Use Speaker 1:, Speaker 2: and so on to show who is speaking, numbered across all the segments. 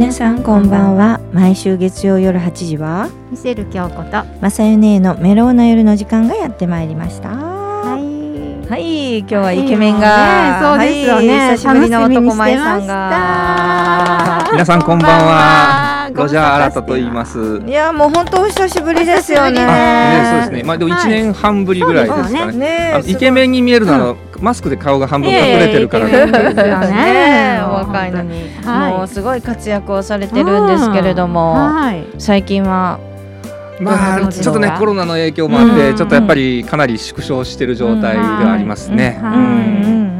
Speaker 1: 皆さんこんばんは。毎週月曜夜8時は
Speaker 2: ミシェル京子と
Speaker 1: まさゆねのメロウな夜の時間がやってまいりました。
Speaker 2: はい。
Speaker 1: はい今日はイケメンが、
Speaker 2: はいねそうですよね。
Speaker 1: はい、久しぶりの男前さんが。
Speaker 3: 皆さんこんばんは。ロジャー新と言います。
Speaker 1: いやもう本当お久しぶりですよね。
Speaker 3: あ、ね、そうですね。まあでも一年半ぶりぐらいですかね。
Speaker 1: ね。
Speaker 3: あのイケメンに見えるのは、あのマスクで顔が半分隠れてるから
Speaker 1: ね。
Speaker 2: ね
Speaker 1: お若いのに、
Speaker 2: はい。
Speaker 1: もうすごい活躍をされてるんですけれども、
Speaker 2: はい。
Speaker 1: 最近は。
Speaker 3: まあちょっとねコロナの影響もあって、
Speaker 2: うん。
Speaker 3: ちょっとやっぱりかなり縮小してる状態ではありますね。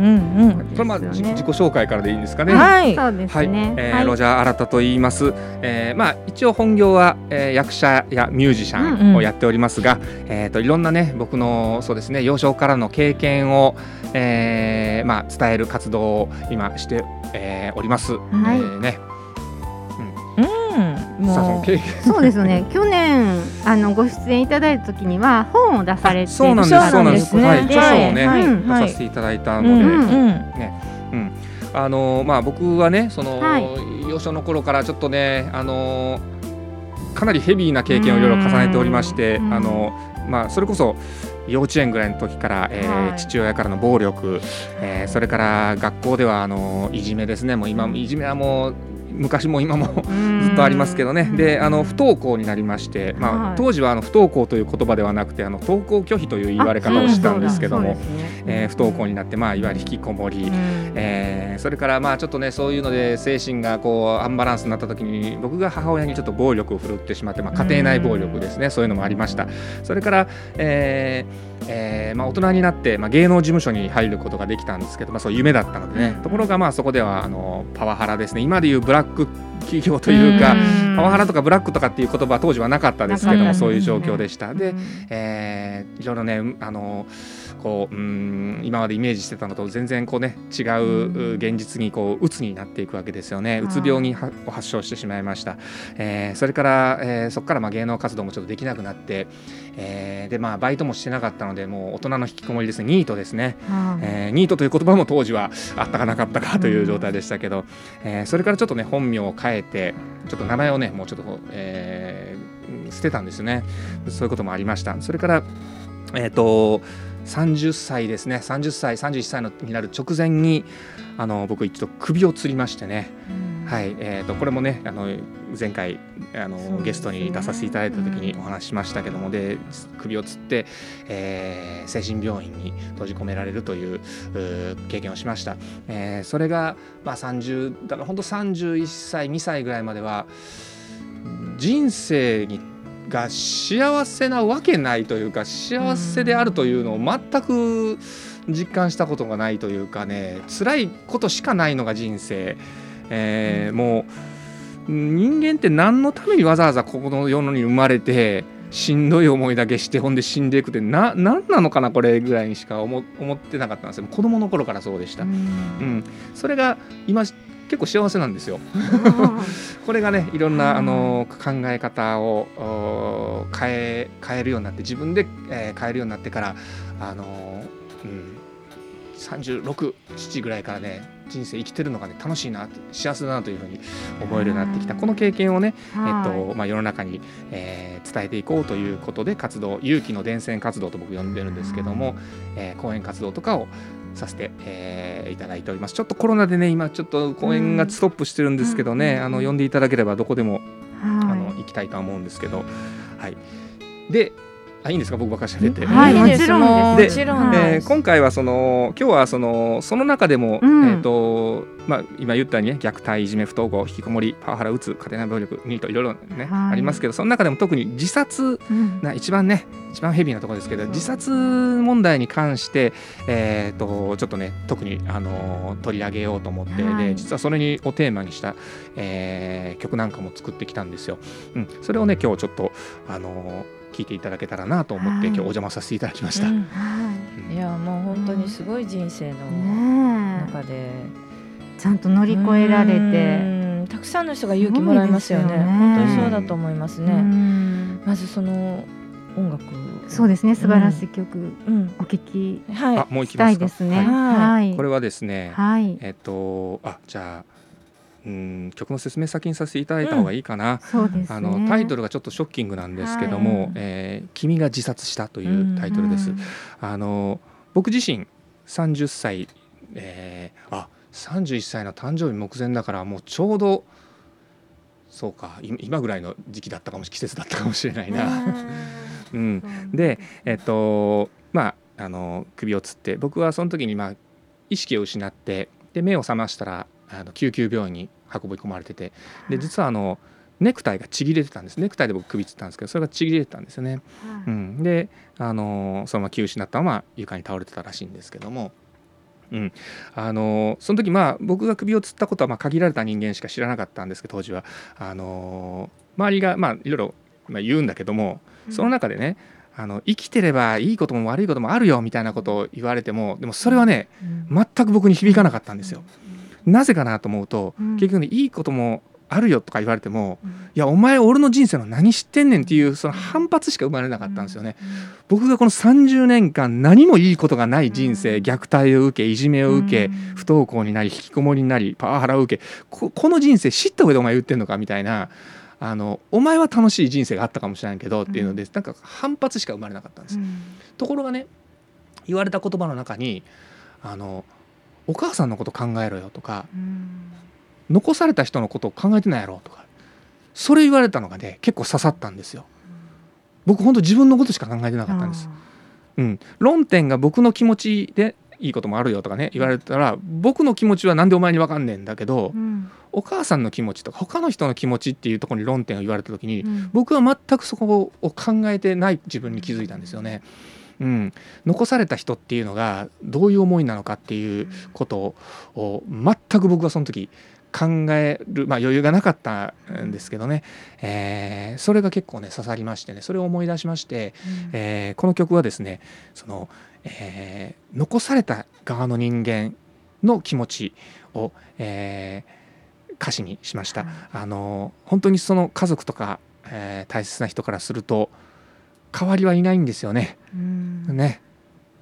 Speaker 2: うん
Speaker 1: うん。
Speaker 3: うん
Speaker 1: うんうん
Speaker 3: これまあ、自己紹介からでいいんですかね。
Speaker 1: はい。
Speaker 2: そうです
Speaker 3: はい、
Speaker 2: ね
Speaker 3: えー
Speaker 2: はい。
Speaker 3: ロジャー新と言います。えーまあ一応本業は、えー役者やミュージシ
Speaker 1: うんうん。
Speaker 3: ャンをやっておりますが、えっ、といろんなね僕のそうですね幼少からの経験を、えーまあ伝える活動を今して、えーおります。
Speaker 2: い。
Speaker 3: えーね、
Speaker 1: うん。
Speaker 3: さあその
Speaker 1: もう
Speaker 2: そうですよね。去年あのご出演いただいた時には本を出されて
Speaker 3: そうなんです。
Speaker 1: そうなんです。ね
Speaker 3: はい、著書をね、出させていただいた
Speaker 1: う
Speaker 3: ので、
Speaker 1: んうん。
Speaker 3: うん、あのまあ僕はねその、
Speaker 2: はい。
Speaker 3: 幼少の頃からちょっとねあのかなりヘビーな経験をいろいろ重ねておりまして、
Speaker 2: うん。
Speaker 3: あのまあそれこそ幼稚園ぐらいの時から、えー
Speaker 2: はい
Speaker 3: 父親からの暴力、えーそれから学校ではあのいじめですね。もう今いじめはもう昔も今もずっとありますけどね、であの不登校になりまして、まあ
Speaker 2: はい
Speaker 3: 当時はあの不登校という言葉ではなくてあの登校拒否という言われ方をしたんですけども、えー不登校になって、まあ、いわゆる引きこもり、えーそれからまあちょっとねそういうので精神がこうアンバランスになった時に僕が母親にちょっと暴力を振るってしまって、まあ、家庭内暴力ですね、そういうのもありました。それから、えーえーまあ、大人になって、まあ、芸能事務所に入ることができたんですけど、まあ、そう夢だったのでね、ところがまあそこではあのパワハラですね。今でいうブラック企業というか、パワハラとかブラックとかっていう言葉は当時はなかったですけどもそういう状況でした。で、えーいろいろねあのこううん今までイメージしてたのと全然こうね違うう現実にこう鬱になっていくわけですよね。うつ病にはを発症してしまいました。えーそれから、えーそこからまあ芸能活動もちょっとできなくなって、えーでまあバイトもしてなかったのでもう大人の引きこもりですねニートですね。えーニートという言葉も当時はあったかなかったかという状態でしたけど、えーそれからちょっとね本名を変えてちょっと名前をねもうちょっとえー捨てたんですよねそういうこともありましたそれからえっ、と30歳ですね。30歳31歳のになる直前にあの僕一度首を吊りましてね、はいえー、とこれもねあの前回あの、
Speaker 2: ね。
Speaker 3: ゲストに出させていただいた時にお話ししましたけども、で首を吊って、えー精神病院に閉じ込められるといううー経験をしました、えーそれが、まあ、30だから本当31歳2歳ぐらいまでは人生にが幸せなわけないというか幸せであるというのを全く実感したことがないというかね辛いことしかないのが人生、えーもう人間って何のためにわざわざここの世に生まれてしんどい思いだけしてほんで死んでいくってな何なのかなこれぐらいにしか思思ってなかったんですよ。子供の頃からそうでした、うん、それが今結構幸せなんですよ。これがねいろんな、
Speaker 2: はい
Speaker 3: あの考え方をお変え変えるようになって自分で、えー変えるようになってからあの、うん、367ぐらいからね人生生きてるのがね楽しいな幸せだなというふうに思えるようになってきた。この経験をね、えっとまあ、世の中に、えー伝えていこうということで活動勇気の伝染活動と僕呼んでるんですけども、えー講演活動とかをさせて、えーいただいております。ちょっとコロナでね今ちょっと講演がストップしてるんですけどね、
Speaker 2: うん
Speaker 3: あの呼んでいただければどこでも、あの
Speaker 2: は
Speaker 3: 行きたいとは思うんですけど。はい。であいいんですか？僕ばっかり喋って、
Speaker 2: はいもちろんで
Speaker 3: えー今回はその今日はそのその中でも、
Speaker 2: うん。
Speaker 3: えーとまあ、今言ったようにね虐待いじめ不登校引きこもりパワハラうつ家庭内暴力ニートいろいろね、
Speaker 2: はい。
Speaker 3: ありますけどその中でも特に自殺
Speaker 2: うん。
Speaker 3: な一番ね一番ヘビーなところですけど自殺問題に関して、えー、とちょっとね特に、あのー取り上げようと思って、
Speaker 2: はい。
Speaker 3: で実はそれにをテーマにした、えー曲なんかも作ってきたんですよ。うん、それをね今日ちょっと、あのー聞いていただけたらなと思って、
Speaker 2: はい。
Speaker 3: 今日お邪魔させていただきました。
Speaker 1: うん
Speaker 2: はい。
Speaker 1: やもう本当にすごい人生の
Speaker 2: いねえ。
Speaker 1: 中で。
Speaker 2: ちゃんと乗り越えられて。
Speaker 1: うん。たくさんの人が勇気もらいますよね。
Speaker 2: ね。
Speaker 1: 本当にそうだと思います
Speaker 2: う
Speaker 1: ね
Speaker 2: ん。
Speaker 1: まずその音楽
Speaker 2: そうですね。素晴らしい曲
Speaker 1: うん。
Speaker 2: お聞き
Speaker 1: はい。
Speaker 3: あもう行き
Speaker 2: した
Speaker 3: ますか。
Speaker 2: いですね。
Speaker 3: はい
Speaker 1: はい。
Speaker 2: はい。
Speaker 3: これはですね、
Speaker 2: はい。
Speaker 3: えっとあじゃあうん曲の説明先にさせていただいた方がいいかな、
Speaker 2: そうですね。
Speaker 3: あのタイトルがちょっとショッキングなんですけども「
Speaker 2: はい
Speaker 3: えー君が自殺した」というタイトルです。
Speaker 2: うん
Speaker 3: あの僕自身30歳、えーあ31歳の誕生日目前だからもうちょうどそうかい今ぐらいの時期だったかもし季節だったかもしれないな。うん、
Speaker 2: うん
Speaker 3: でえっとまああの首をつって僕はその時に、まあ、意識を失ってで目を覚ましたらあの救急病院に運び込まれててで実はあのネクタイがちぎれてたんです。ネクタイで僕首つったんですけどそれがちぎれてたんですよね。うん、であのそのまま気を失ったまま床に倒れてたらしいんですけども、うん、あのその時まあ僕が首をつったことはまあ限られた人間しか知らなかったんですけど当時は。あの周りがまあいろいろまあ言うんだけどもその中でねあの生きてればいいことも悪いこともあるよみたいなことを言われてもでもそれはね全く僕に響かなかったんですよ。なぜかなと思うと、
Speaker 2: うん。
Speaker 3: 結局ねいいこともあるよとか言われてもいやお前俺の人生の何知ってんねんっていうその反発しか生まれなかったんですよね。僕がこの30年間何もいいことがない人生、
Speaker 2: うん。
Speaker 3: 虐待を受けいじめを受け、不登校になり引きこもりになりパワハラを受けここの人生知った上でお前言ってんのかみたいなあのお前は楽しい人生があったかもしれないけどっていうので、なんか反発しか生まれなかったんです。ところがね言われた言葉の中にあのお母さんのこと考えろよとか残された人のことを考えてないやろとかそれ言われたのがね結構刺さったんですよ。僕本当自分のことしか考えてなかったんです。うん、論点が僕の気持ちでいいこともあるよとかね言われたら僕の気持ちはなんでお前に分かんねえんだけど、お母さんの気持ちとか他の人の気持ちっていうところに論点を言われた時に、僕は全くそこを考えてない自分に気づいたんですよね。うん、残された人っていうのがどういう思いなのかっていうことを全く僕はその時考える、まあ、余裕がなかったんですけどね、えーそれが結構ね刺さりましてねそれを思い出しまして、えーこの曲はですねその、えー残された側の人間の気持ちを、えー歌詞にしました。あの本当にその家族とか、えー大切な人からすると代わりはいないんですよね。ね、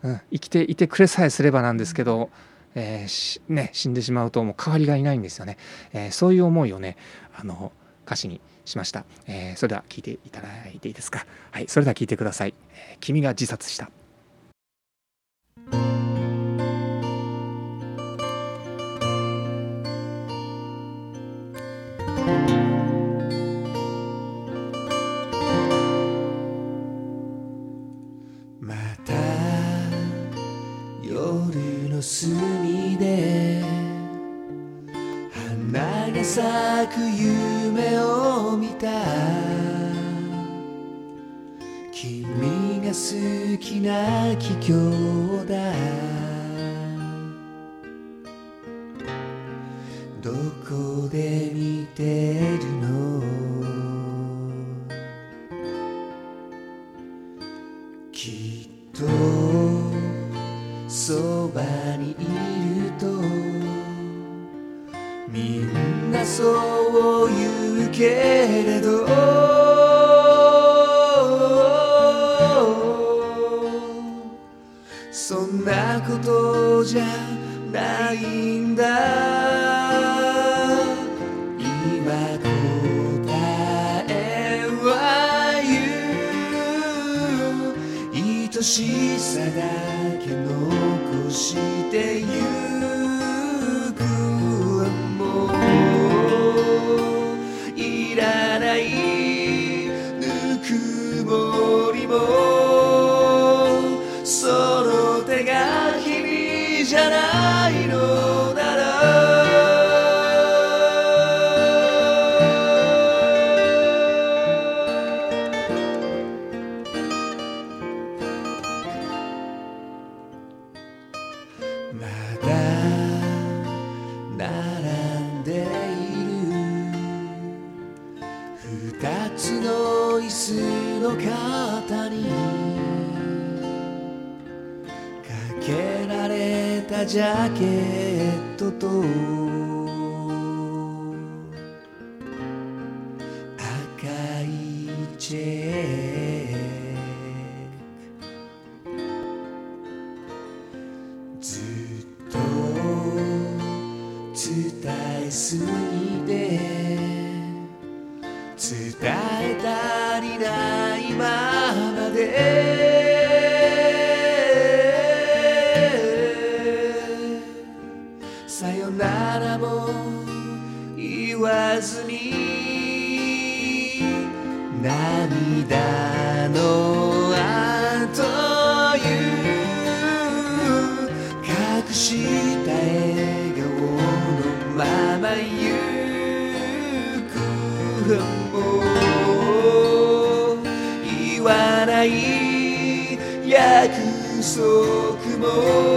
Speaker 3: うん、生きていてくれさえすればなんですけど、えーしね、死んでしまうともう代わりがいないんですよね。えーそういう思いをねあの歌詞にしました、えーそれでは聞いていただいていいですか？はい、それでは聞いてください。えー君が自殺した。
Speaker 4: なき兄弟どこで見てぎて。伝えたりないままで。束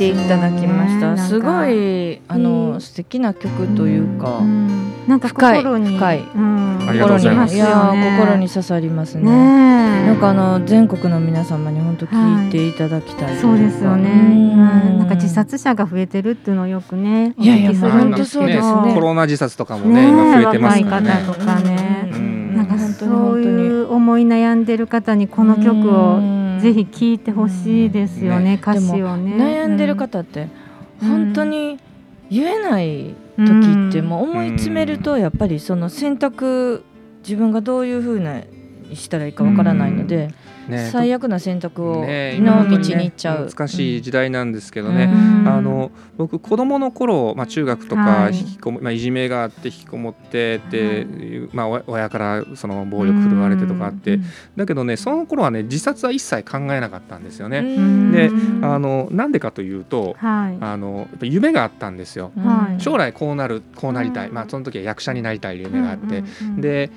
Speaker 1: ていただきました。
Speaker 2: ね
Speaker 1: すごいあの、
Speaker 2: うん
Speaker 1: 素敵な曲というか、
Speaker 2: うん。なんか
Speaker 1: 深い
Speaker 2: 心に。
Speaker 1: 深い。
Speaker 2: うん。
Speaker 3: ありがとうございます。
Speaker 1: いや
Speaker 2: 心に
Speaker 1: 刺さりますね。
Speaker 2: ねえ。
Speaker 1: なんかあの全国の皆様に本当聞いていただきたい。とい。か
Speaker 2: そうですよね。なんか自殺者が増えてるっていうのをよくね、お
Speaker 1: いやいや
Speaker 2: 聞きするんですけど、
Speaker 1: まあ本当そうですね。
Speaker 3: コロナ自殺とかもね今増えてますからね。
Speaker 2: 若い方とかね、
Speaker 3: うん。
Speaker 2: なんか
Speaker 1: 本当に
Speaker 2: そういう思い悩んでる方にこの曲をぜひ聴いてほしいですよね、
Speaker 3: ね。
Speaker 2: 歌詞をね。
Speaker 1: 悩んでる方って
Speaker 2: うん
Speaker 1: 本当に言えない時ってもう思い詰めるとやっぱりその選択自分がどういうふうなしたらいいかわからないので、
Speaker 3: ね。
Speaker 1: 最悪な選択を
Speaker 3: ね
Speaker 1: の道に行っちゃう。
Speaker 3: 難しい時代なんですけど
Speaker 1: う
Speaker 3: ね、
Speaker 1: ん。
Speaker 3: あの僕子供の頃、まあ、中学とか
Speaker 2: はい。
Speaker 3: 引きこも、まあ、いじめがあって引きこもってって、まあ、お親からその暴力振るわれてとかあって、だけどねその頃はね自殺は一切考えなかったんですよね。
Speaker 1: うん。
Speaker 3: で
Speaker 2: うん
Speaker 3: あのなんでかというと
Speaker 2: はい。
Speaker 3: あの夢があったんですよ。
Speaker 2: はい。
Speaker 3: 将来こうなるこうなりたい、
Speaker 2: うん。
Speaker 3: まあ、その時は役者になりたい夢があって、
Speaker 2: うんうんうん、
Speaker 3: で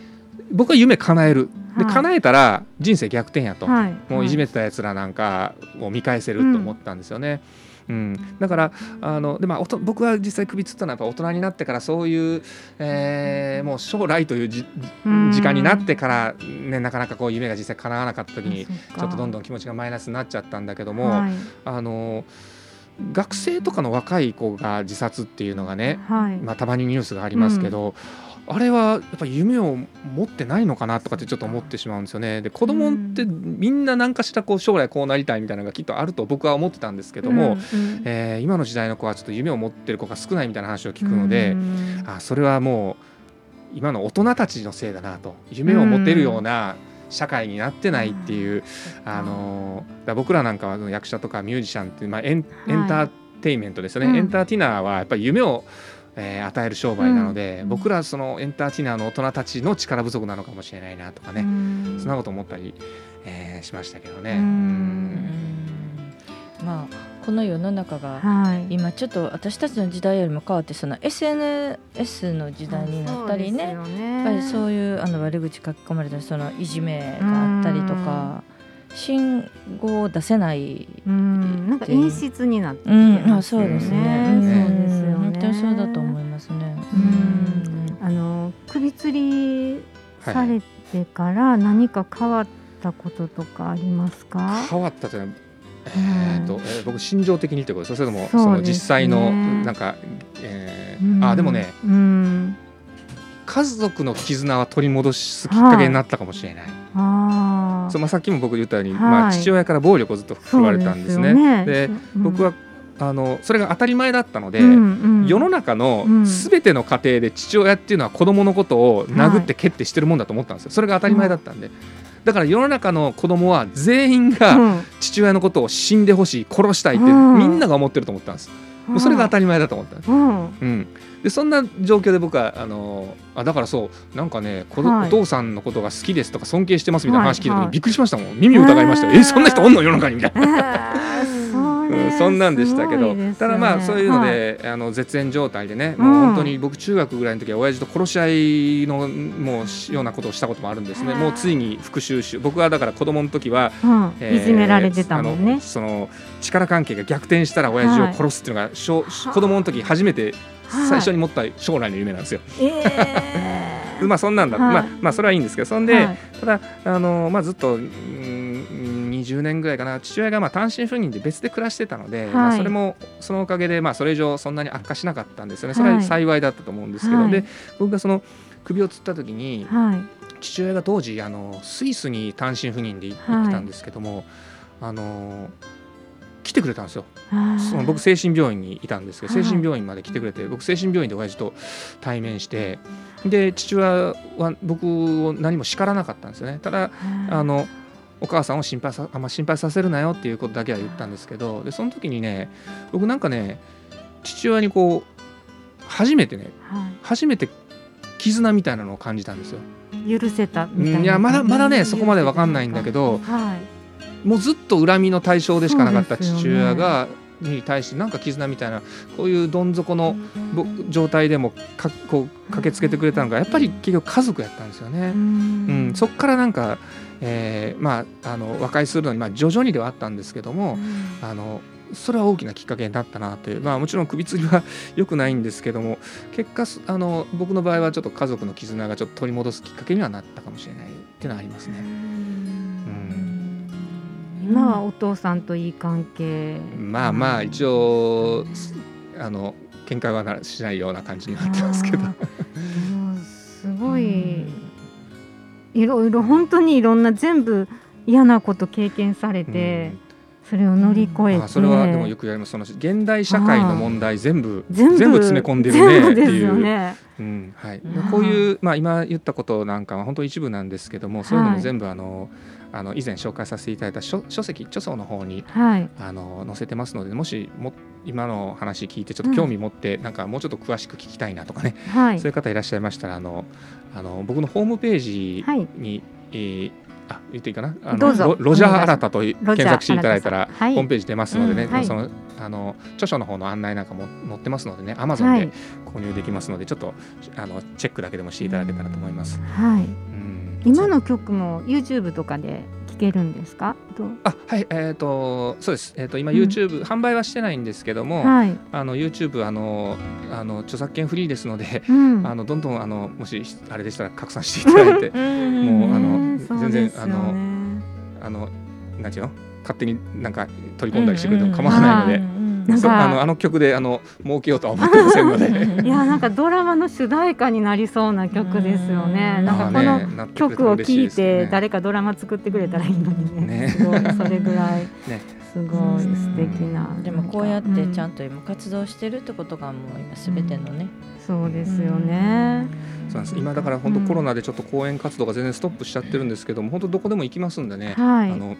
Speaker 3: 僕は夢叶える。で
Speaker 2: はい。
Speaker 3: 叶えたら人生逆転やと、
Speaker 2: はい、
Speaker 3: もういじ
Speaker 2: め、
Speaker 3: めてたやつらなんかを見返せると思ったんですよね。うん。だからあので、まあ、おと僕は実際首つったのはやっぱ大人になってからそういう、えーもう将来というじ時間になってから、ね、なかなかこう夢が実際叶わなかった時にちょっとどんどん気持ちがマイナスになっちゃったんだけども、
Speaker 2: はい。
Speaker 3: あの学生とかの若い子が自殺っていうのがね、
Speaker 2: はい、
Speaker 3: まあ、たまにニュースがありますけど、あれはやっぱり夢を持ってないのかなとかってちょっと思ってしまうんですよね。で子供ってみんな何かしらこう将来こうなりたいみたいなのがきっとあると僕は思ってたんですけども、
Speaker 2: うんうん。
Speaker 3: えー今の時代の子はちょっと夢を持ってる子が少ないみたいな話を聞くので、
Speaker 2: うん
Speaker 3: あそれはもう今の大人たちのせいだなと。夢を持てるような社会になってないっていう、あのだ僕らなんかは役者とかミュージシャンって、まあ、エンエンターテインメントですよね、
Speaker 2: うん。
Speaker 3: エンターテイナーはやっぱり夢を、えー与える商売なので、
Speaker 2: うん。
Speaker 3: 僕らそのエンターテイナーの大人たちの力不足なのかもしれないなとかね、
Speaker 2: うん。
Speaker 3: そんなこと思ったり、えーしましたけどね。
Speaker 2: うん。
Speaker 1: うん。まあこの世の中が
Speaker 2: はい。
Speaker 1: 今ちょっと私たちの時代よりも変わってその SNS の時代になったりね
Speaker 2: ね。
Speaker 1: やっぱりそういうあの悪口書き込まれたりそのいじめがあったりとか信号を出せない、
Speaker 2: うん。なんか陰湿になってきて
Speaker 1: うん、あ
Speaker 2: ますよね。
Speaker 1: そうですね、
Speaker 3: うん。
Speaker 1: うん
Speaker 2: そうですよね
Speaker 1: 本当にそうだと思いますね。
Speaker 2: うん。あの首吊りされてから何か変わったこととかありますか、
Speaker 3: 変わったというのはえーとえー僕心情的にってことです。かそれともそ
Speaker 2: ね。
Speaker 3: 実際のなんか、えー
Speaker 2: うん。
Speaker 3: あでもね
Speaker 2: うん。
Speaker 3: 家族の絆は取り戻すきっかけになったかもしれない、
Speaker 2: ああ
Speaker 3: そうまあ、さっきも僕言ったように、
Speaker 2: はい。
Speaker 3: まあ、父親から暴力をずっと振られたんですね。で僕はあのそれが当たり前だったので、世の中の
Speaker 2: うん。
Speaker 3: すべての家庭で父親っていうのは子供のことを殴って蹴ってしてるもんだと思ったんですよ。それが当たり前だったんで。だから世の中の子供は全員が父親のことを死んでほしい殺したいって
Speaker 2: うん。
Speaker 3: みんなが思ってると思ったんです。もうそれが当たり前だと思ったんです。
Speaker 2: うん。
Speaker 3: うん、でそんな状況で僕はあのあだからそうなんかねこ
Speaker 2: はい。
Speaker 3: お父さんのことが好きですとか尊敬してますみたいな話聞いた時
Speaker 2: はい
Speaker 3: にびっくりしましたもん。耳を疑いました。よ、
Speaker 2: へー
Speaker 3: えそんな人おんの世の中にみたいな。
Speaker 2: え ー
Speaker 3: うん、そんなんでしたけど、
Speaker 2: ね。
Speaker 3: ただまあそういうの
Speaker 2: はい。
Speaker 3: で、あの絶縁状態でね、
Speaker 2: うん
Speaker 3: もう本当に僕中学ぐらいの時は親父と殺し合いのもうようなことをしたこともあるんですね。もうついに復讐し僕はだから子供の時は、
Speaker 2: うん
Speaker 3: えー
Speaker 2: いじめられてたもん
Speaker 3: あ
Speaker 2: ね
Speaker 3: のその力関係が逆転したら親父を殺すっていうのが、しょ子供の時初めて
Speaker 2: はい。
Speaker 3: 最初に持った将来の夢なんですよ。
Speaker 2: えー。
Speaker 3: まあそんなんだ、
Speaker 2: はい。
Speaker 3: まあまあそれはいいんですけどそんで、
Speaker 2: はい。
Speaker 3: ただあの、まあ、ずっと、うん、20年ぐらいかな。父親がまあ単身赴任で別で暮らしてたので、まあ、
Speaker 2: はい
Speaker 3: それもそのおかげで、まあ、それ以上そんなに悪化しなかったんですよねそれは
Speaker 2: はい。
Speaker 3: 幸いだったと思うんですけど、
Speaker 2: はい。
Speaker 3: で僕がその首をつった時に
Speaker 2: はい。
Speaker 3: 父親が当時あのスイスに単身赴任で行ってたんですけども、あの来てくれたんですよ。その僕精神病院にいたんですけど
Speaker 2: はい。
Speaker 3: 精神病院まで来てくれて僕精神病院で親父と対面してで父親は僕を何も叱らなかったんですよね。ただあのお母さんを心配さあんま心配させるなよっていうことだけは言ったんですけどでその時にね僕なんかね父親にこう初めてね
Speaker 2: は
Speaker 3: 初めて絆みたいなのを感じたんですよ。
Speaker 2: い許せたみたいな
Speaker 3: うんいやまだまだねそこまでわかんないんだけど
Speaker 2: はい。
Speaker 3: もうずっと恨みの対象でしかなかった父親が、に対してなんか絆みたいなこういうどん底のぼ状態でもかこう駆けつけてくれたのがやっぱり結局家族やったんですよね。うん、そっからなんか、えーまああの和解するのに、まあ、徐々にではあったんですけども、あのそれは大きなきっかけになったなという、まあ、もちろん首吊りは良くないんですけども結果すあの僕の場合はちょっと家族の絆がちょっと取り戻すきっかけにはなったかもしれないっていうのはありますね。
Speaker 2: 今はお父さんといい関係。
Speaker 3: まあまあ一応あの喧嘩はなしないような感じになってますけど。
Speaker 2: すごいいろいろ本当にいろんな全部嫌なこと経験されて、それを乗り越えて、
Speaker 3: あそれはでもよく言われます。その現代社会の問題全部
Speaker 2: 全部
Speaker 3: 詰め込んでるねっていう。
Speaker 2: よね。
Speaker 3: う。んはい。
Speaker 1: うん、
Speaker 3: こういう、まあ、今言ったことなんかは本当一部なんですけどもそういうのも全部あの、あの以前紹介させていただいた書書籍著書の方に
Speaker 2: はい。
Speaker 3: あの載せてますのでもしも今の話聞いてちょっと興味持って、なんかもうちょっと詳しく聞きたいなとかね、
Speaker 2: はい。
Speaker 3: そういう方いらっしゃいましたらあのあの僕のホームページ
Speaker 2: はい。
Speaker 3: に、えーあ言っていいかな？あのロロジャー新たと検索していただいたらホームページ出ますのでね、
Speaker 2: うんはい。
Speaker 3: そのあの著書の方の案内なんかも載ってますのでね Amazon で
Speaker 2: はい。
Speaker 3: 購入できますので、ちょっとあのチェックだけでもしていただけたらと思います。
Speaker 2: はい。
Speaker 3: うん。
Speaker 2: 今の曲も YouTube とかで聴けるんですか？
Speaker 3: あはいえっ、とそうです。えっ、と今
Speaker 2: うん。
Speaker 3: YouTube、販売はしてないんですけども、
Speaker 2: はい。
Speaker 3: あの YouTube あのあの著作権フリーですので、
Speaker 2: うん。
Speaker 3: あのどんどんあのもしあれでしたら拡散していただいてもうあの全然あのあのなんていうの？勝手になんか取り込んだりしてくれても構わないので、
Speaker 2: なん。か
Speaker 3: そうあのあの曲であの儲けようとは思ってませんので。
Speaker 2: いやなんかドラマの主題歌になりそうな曲ですよね。
Speaker 1: うん。
Speaker 2: なんかこの曲を聴いて誰かドラマ作ってくれたらいいのにね。
Speaker 3: ね
Speaker 2: すごいそれぐらい
Speaker 3: ね
Speaker 2: すごい素敵な。
Speaker 1: でもこうやってちゃん
Speaker 2: と、
Speaker 1: と今活動してるってことがもう今すべてのね、
Speaker 2: そうですよね。
Speaker 3: そうなんです。今だから本当コロナでちょっと講演活動が全然ストップしちゃってるんですけども本当どこでも行きますんでね、
Speaker 2: はい。
Speaker 3: あの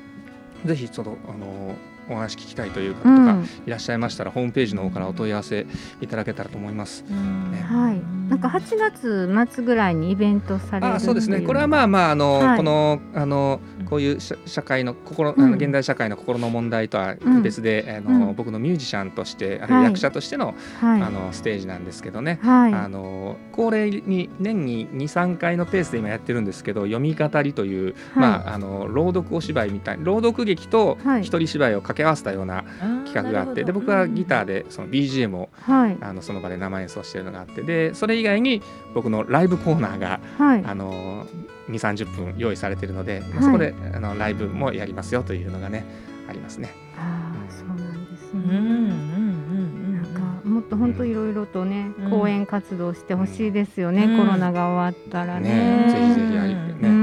Speaker 3: ぜひちょっとあのお話聞きたいという
Speaker 2: うん
Speaker 3: 方とかいらっしゃいましたら、ホームページの方からお問い合わせいただけたらと思います。ね
Speaker 2: はい。なんか8月末ぐらいにイベントされる
Speaker 3: あそうですね。これはまあまああの、
Speaker 2: はい。
Speaker 3: このあのこういう社社会の心、あ
Speaker 2: うん。
Speaker 3: の現代社会の心の問題とは
Speaker 2: うん。
Speaker 3: 別で、あの
Speaker 2: うん。
Speaker 3: 僕のミュージシャンとしてあるいは
Speaker 2: はい。
Speaker 3: 役者としての,、
Speaker 2: はい。
Speaker 3: あのステージなんですけどね、
Speaker 2: はい。
Speaker 3: あの恒例に年に23回のペースで今やってるんですけど読み語りという、まあ、あの朗読お芝居みたい朗読劇と
Speaker 2: はい。
Speaker 3: 一人芝居を掛け合わせたような企画があって、で僕はギターでその BGM を
Speaker 2: はい。
Speaker 3: あのその場で生演奏してるのがあってでそれ以外に僕のライブコーナーが
Speaker 2: はい。
Speaker 3: あの2 3 0分用意されているので、まあ
Speaker 2: はい。
Speaker 3: そこであのライブもやりますよというのがねありますね。
Speaker 2: ああそうなんです
Speaker 1: うんうんうんうん
Speaker 2: なんかもっと本当いろいろとね、
Speaker 1: うん。
Speaker 2: 講演活動してほしいですよね、
Speaker 1: うん。
Speaker 2: コロナが終わったらね。
Speaker 3: ねぜひぜひね
Speaker 2: うん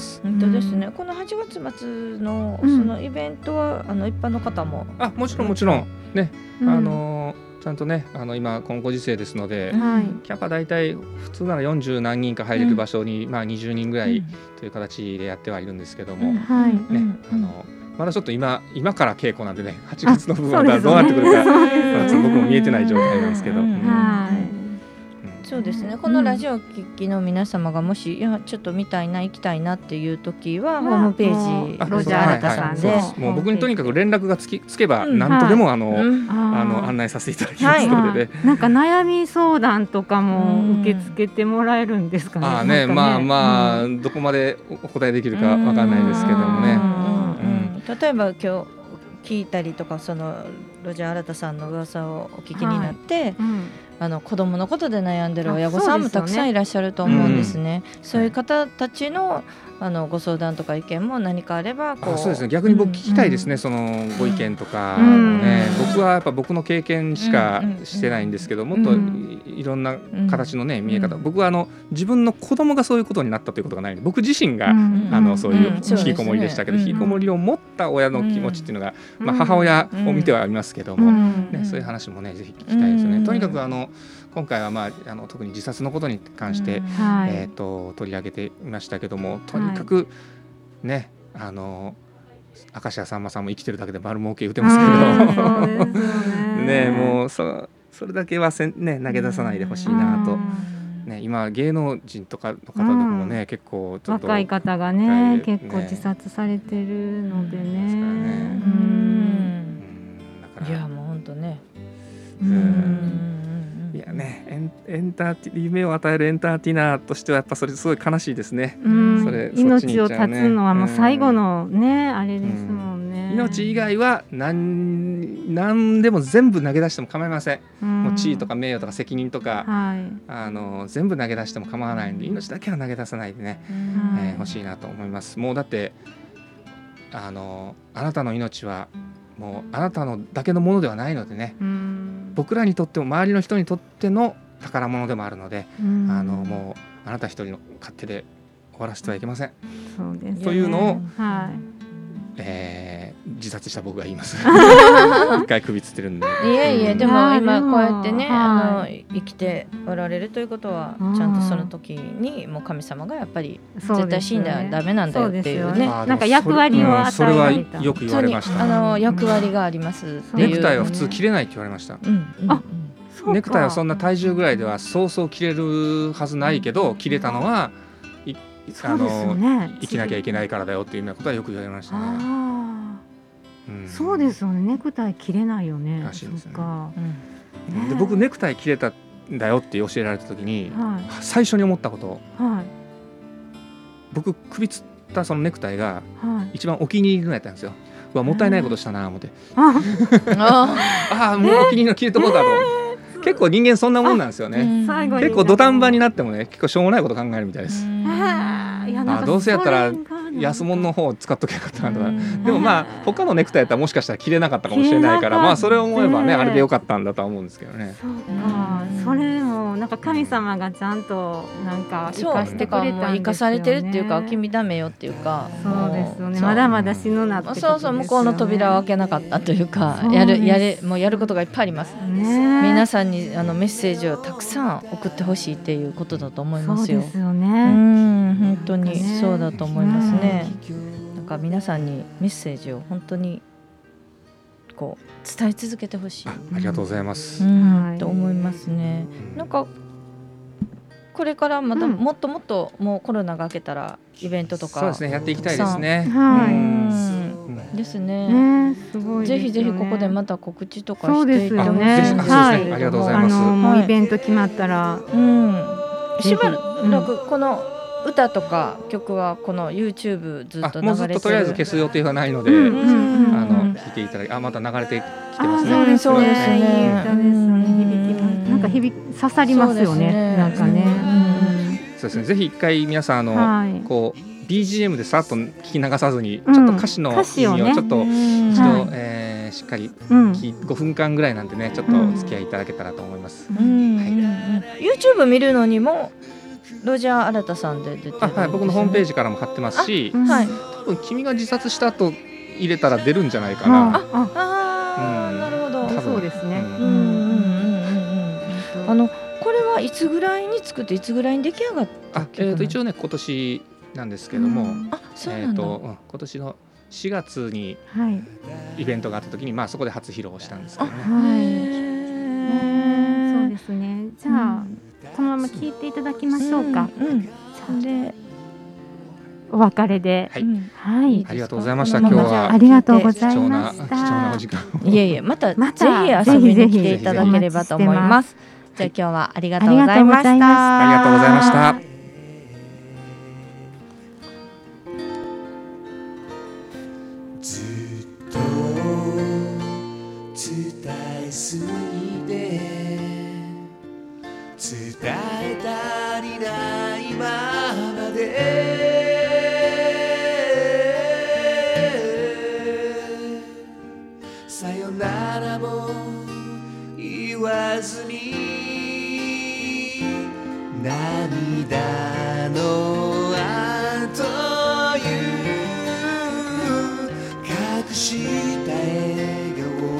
Speaker 3: ます。
Speaker 1: 本当ですね。この8月末のそ
Speaker 2: うん。
Speaker 1: のイベントはあの一般の方も。
Speaker 3: あもちろんもちろん。ね、
Speaker 2: うん。
Speaker 3: あのちゃんとねあの今このご時世ですので、
Speaker 2: はい。
Speaker 3: キャパ大体普通なら40何人か入れる場所に、まあ20人ぐらいという形でやってはいるんですけども、
Speaker 2: はい。
Speaker 3: ね、
Speaker 1: うん。
Speaker 3: あのまだちょっと今今から稽古なんでね8
Speaker 2: あ
Speaker 3: 月の部分はどうなってくるか、まだちょっと僕も見えてない状態なんですけど。
Speaker 2: はい
Speaker 1: そうですね。このラジオを聞きの皆様がもしいやちょっと見たいな行きたいなっていう時は、
Speaker 2: うん
Speaker 1: ホームページ
Speaker 3: あ
Speaker 2: ロジャー新太さんで。
Speaker 3: もう僕にとにかく連絡がつきつけば
Speaker 1: うん。
Speaker 3: 何とでもあの、
Speaker 1: うん。
Speaker 3: あの案
Speaker 2: 内
Speaker 3: 内させていただきますのでね。
Speaker 2: なんか悩み相談とかも
Speaker 1: うん。
Speaker 2: 受け付けてもらえるんですかね。
Speaker 3: ああねまあまあ、
Speaker 2: うん。
Speaker 3: どこまでお答えできるかわかんないですけどもね。
Speaker 1: 例えば今日聞いたりとかそのロジャー新太さんの噂をお聞きになって、
Speaker 2: うん
Speaker 1: あの子供のことで悩んでる親御
Speaker 2: あ
Speaker 1: さんもたくさんいらっしゃると思うんですね。そういう方たちのあのご相談とか意見も何かあればこう。
Speaker 3: あそうですね。逆に僕聞きたいですね、
Speaker 2: うん。
Speaker 3: そのご意見とかを
Speaker 2: うん。
Speaker 3: ね、僕はやっぱ僕の経験しか
Speaker 1: うん
Speaker 3: してないんですけど、もっと
Speaker 2: うん。
Speaker 3: いいろんな形のね、見え方、
Speaker 1: うん。
Speaker 3: 僕はあの自分の子供がそういうことになったということがないので僕自身が、
Speaker 2: うん。
Speaker 3: あのそういう引きこもりでしたけど、
Speaker 1: うん
Speaker 3: 引きこもりを持った親の気持ちっていうのが、
Speaker 2: うん。
Speaker 3: まあ、母親を見てはいますけども、
Speaker 2: うん。
Speaker 3: ね、そういう話もねぜひ聞きたいですよね。
Speaker 1: うん。
Speaker 3: とにかくあの今回は、まあ、あの特に自殺のことに関して、
Speaker 2: はい。
Speaker 3: えー、と取り上げていましたけどもとにかくね、あの明石家さんまさんも生きてるだけで丸儲け言ってますけど、
Speaker 2: うん。そうですよね。
Speaker 3: ねもうそそれだけはせん、ね、投げ出さないでほしいなと、
Speaker 2: うん。
Speaker 3: ね、今芸能人とかの方でもね、結構ちょっと
Speaker 2: 若い方がね
Speaker 3: 若い
Speaker 2: 結構自殺されてるのでね。
Speaker 3: ね。
Speaker 1: う
Speaker 2: うん。
Speaker 1: いやもう本当ね。
Speaker 2: う
Speaker 3: うん
Speaker 2: ん
Speaker 3: いやねエンエンターティ夢を与えるエンターテイナーとしてはやっぱそれすごい悲しいですね。
Speaker 2: うん
Speaker 3: それ
Speaker 2: 命を絶つのはもう最後のね、あれですもんね。
Speaker 3: 命以外は何何でも全部投げ出しても構いません。
Speaker 2: うん
Speaker 3: もう地位とか名誉とか責任とか、
Speaker 2: はい。
Speaker 3: あの全部投げ出しても構わないんで命だけは投げ出さないでね、
Speaker 2: はい
Speaker 3: えー欲しいなと思います。もうだってあのあなたの命はもうあなたのだけのものではないのでね
Speaker 2: うん
Speaker 3: 僕らにとっても周りの人にとっての宝物でもあるので、
Speaker 2: うん
Speaker 3: あのもうあなた一人の勝手で終わらせてはいけません。
Speaker 2: そうです。
Speaker 3: というのを
Speaker 2: は
Speaker 3: えー自殺した僕が言います。一回首つってるんで。
Speaker 1: いやいやでも
Speaker 2: いや
Speaker 1: 今こうやってねあ
Speaker 2: は
Speaker 1: の生きておられるということは
Speaker 2: うん
Speaker 1: ちゃんとその時にもう神様がやっぱり絶対死んだらダメなんだよっていうね。
Speaker 2: なんか役割を
Speaker 3: うん
Speaker 2: 与え
Speaker 3: それはよく言われました。
Speaker 1: あの役割があります。
Speaker 3: ネクタイは普通切れないって言われました。
Speaker 1: うんうん
Speaker 2: あ
Speaker 3: ネクタイはそんな体重ぐらいではそうそう切れるはずないけど切れたのはいあの
Speaker 2: ね。
Speaker 3: 生きなきゃいけないからだよっていうようなことはよく言われましたね。
Speaker 2: そうですよね。ネクタイ切れないよね。
Speaker 3: らしいですね。
Speaker 2: そっか。
Speaker 1: うん。
Speaker 3: で僕ネクタイ切れたんだよって教えられた時に
Speaker 2: は
Speaker 3: 最初に思ったこと。
Speaker 2: いはい。
Speaker 3: 僕首つったそのネクタイが
Speaker 2: はい。
Speaker 3: 一番お気に入りのやったんですよ。うわもったいないことしたな思って。
Speaker 2: あ、
Speaker 1: あ
Speaker 3: ああもうお気に入りの切れとこうだと。結構人間そんなもんなんですよね。
Speaker 1: ー
Speaker 2: 最後に。
Speaker 3: 結構土壇場になってもね結構しょうもないこと考えるみたいです。
Speaker 1: うん。
Speaker 2: あー。いやなんか
Speaker 3: あどうせやったら安物の方を使っときゃよかったなとか
Speaker 1: うん
Speaker 3: でもまあ他のネクタイやったらもしかしたら着れなかったかもしれないからまあそれを思えばねあれでよかったんだとは思うんですけどね。
Speaker 2: そうか、それもなんか神様がちゃんとなんか生かしてくれたね。
Speaker 1: 生かされてるっていうか君ダメよっていうか
Speaker 2: そうですよね。まだまだ死ぬなってことですよね。
Speaker 1: そうそう向こうの扉を開けなかったというかやるやれもうやることがいっぱいあります。
Speaker 2: ね。
Speaker 1: 皆さんにあのメッセージをたくさん送ってほしいっていうことだと思いますよ
Speaker 2: そうで。すよ
Speaker 1: う
Speaker 2: ね。
Speaker 1: ん本当にそうだと思いますね。なんか皆さんにメッセージを本当にこう伝え続けてほしい。
Speaker 3: あありがとうございます。
Speaker 1: う。ん
Speaker 2: はい。
Speaker 1: と思いますね。なんかこれからまた
Speaker 2: うん。
Speaker 1: もっともっともうコロナが明けたらイベントとか
Speaker 3: そうですねやっていきたいですね。
Speaker 2: はい。
Speaker 1: うん。ですね。
Speaker 2: ねすごいですよね。
Speaker 1: ぜひぜひここでまた告知とかしてい
Speaker 2: ですよ
Speaker 1: ってほしい
Speaker 3: ありがとうございます。
Speaker 2: あのもう
Speaker 1: はい。
Speaker 2: イベント決まったら。
Speaker 1: うん。しばらくこの歌とか曲はこの YouTube ずっと
Speaker 3: あもうず
Speaker 1: 流れてる。
Speaker 3: っととりあえず消す予定はないので、
Speaker 2: うん
Speaker 1: うんうん
Speaker 3: あの
Speaker 1: うん
Speaker 3: 聞いていただきあまた流れてきてますね。
Speaker 2: あそうです
Speaker 1: ね。
Speaker 2: いい歌ですね。なんか響き刺さりますよ
Speaker 1: そうです
Speaker 2: ね。なんかね。
Speaker 3: そうですね。ぜひ一回皆さんあの、
Speaker 2: はい。
Speaker 3: こう BGM でさっと聞き流さずに、
Speaker 2: うん。
Speaker 3: ちょっと歌詞の
Speaker 2: 歌詞をね。
Speaker 3: 意味をちょっと
Speaker 1: うん。
Speaker 3: 一度、
Speaker 2: はい。
Speaker 3: えーしっかり
Speaker 2: うん。
Speaker 3: 聞い5分間ぐらいなんでねちょっとお付き合いいただけたらと思います。
Speaker 1: うんうんうん。YouTube 見るのにもロジャー新さんで出てるんです、ね。
Speaker 3: あはい僕のホームページからも貼ってますし、
Speaker 2: うん
Speaker 1: はい。
Speaker 3: 多分君が自殺した後入れたら出るんじゃないかな。
Speaker 2: ああ
Speaker 1: ああ、
Speaker 3: うん
Speaker 1: なるほど。
Speaker 2: そうですね
Speaker 3: うん
Speaker 1: うんうんうんうんうん。あのこれはいつぐらいに作っていつぐらいに出来上がった
Speaker 3: あえー、と一応ね今年なんですけども、
Speaker 2: うん
Speaker 1: あそう
Speaker 3: えー、
Speaker 1: なんだ。
Speaker 3: とうん今年の4月に
Speaker 2: はい
Speaker 3: イベントがあった時に、まあ、そこで初披露したんですけどね。
Speaker 2: はいそうですねじゃあこのまま聞いていただきましょうか。
Speaker 1: うん。で、
Speaker 2: あお別れで。
Speaker 3: はい。
Speaker 1: うん。
Speaker 2: はい。
Speaker 3: ありがとうございました。今日は
Speaker 2: ありがとうご
Speaker 3: 貴
Speaker 2: ざいました。
Speaker 3: 重なお時間を。
Speaker 1: いえいえまた
Speaker 2: また。
Speaker 1: ぜひ遊びに来ていただければと思います。じゃあ今日はありがとうございまし
Speaker 2: た。
Speaker 3: ありがとうございました。
Speaker 4: 言わずに涙の後いう。隠した笑顔の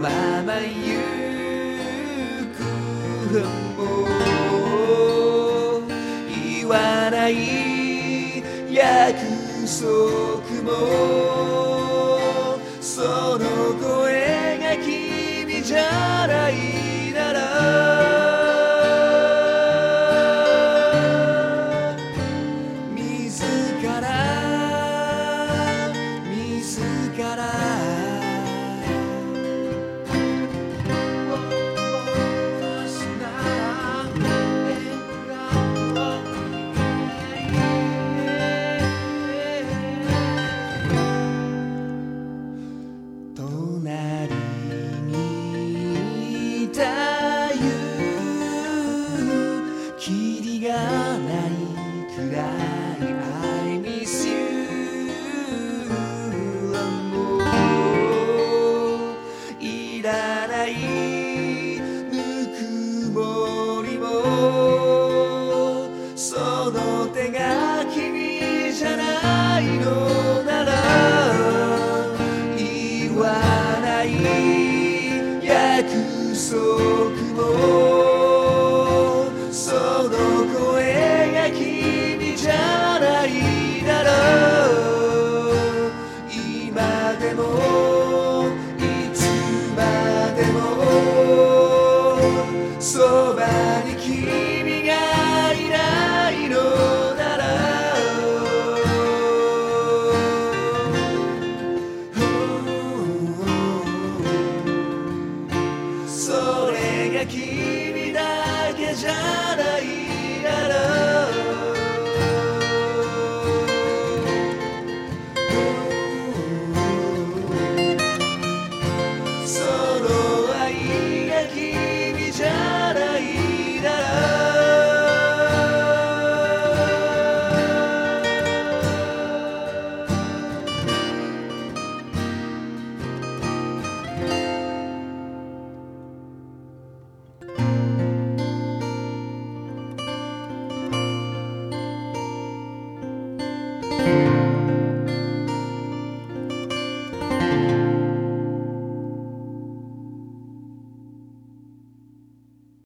Speaker 4: まま行くも言わない約束